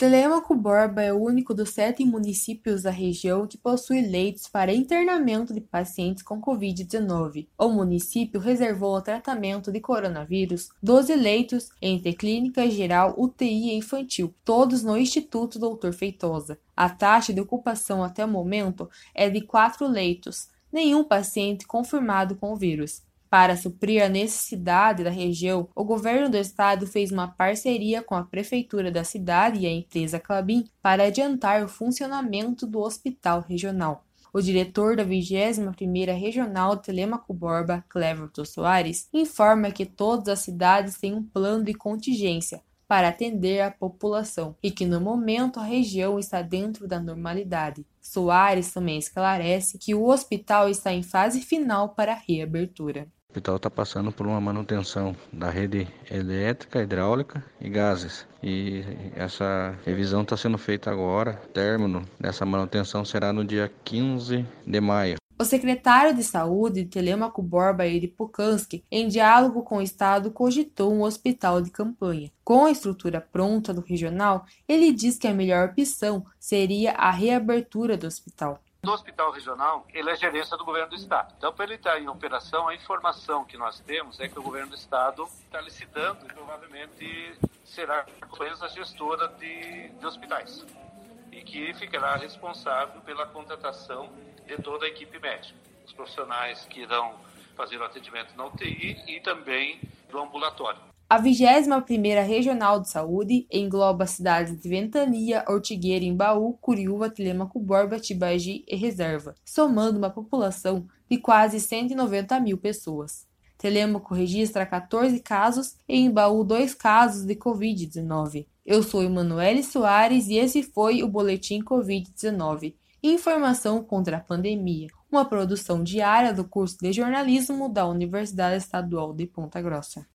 Telêmaco Borba é o único dos sete municípios da região que possui leitos para internamento de pacientes com Covid-19. O município reservou ao tratamento de coronavírus 12 leitos entre clínica geral, UTI e infantil, todos no Instituto Doutor Feitosa. A taxa de ocupação até o momento é de quatro leitos, nenhum paciente confirmado com o vírus. Para suprir a necessidade da região, o governo do estado fez uma parceria com a prefeitura da cidade e a empresa Clabin para adiantar o funcionamento do hospital regional. O diretor da 21ª Regional Telemaco Borba, Cleverton Soares, informa que todas as cidades têm um plano de contingência para atender a população e que no momento a região está dentro da normalidade. Soares também esclarece que o hospital está em fase final para reabertura. O hospital está passando por uma manutenção da rede elétrica, hidráulica e gases. E essa revisão está sendo feita agora. O término dessa manutenção será no dia 15 de maio. O secretário de Saúde, Telemaco Borba Iripukanski, em diálogo com o Estado, cogitou um hospital de campanha. Com a estrutura pronta do regional, ele diz que a melhor opção seria a reabertura do hospital do hospital regional, ele é gerência do governo do estado. Então, para ele estar em operação, a informação que nós temos é que o governo do estado está licitando e provavelmente será a empresa gestora de, de hospitais e que ficará responsável pela contratação de toda a equipe médica, os profissionais que irão fazer o atendimento na UTI e também do ambulatório. A 21ª Regional de Saúde engloba as cidades de Ventania, Ortigueira, Embaú, Curiúva, Telemaco, Borba, Tibagi e Reserva, somando uma população de quase 190 mil pessoas. Telemaco registra 14 casos e Embaú 2 casos de Covid-19. Eu sou Emanuele Soares e esse foi o Boletim Covid-19. Informação contra a pandemia, uma produção diária do curso de jornalismo da Universidade Estadual de Ponta Grossa.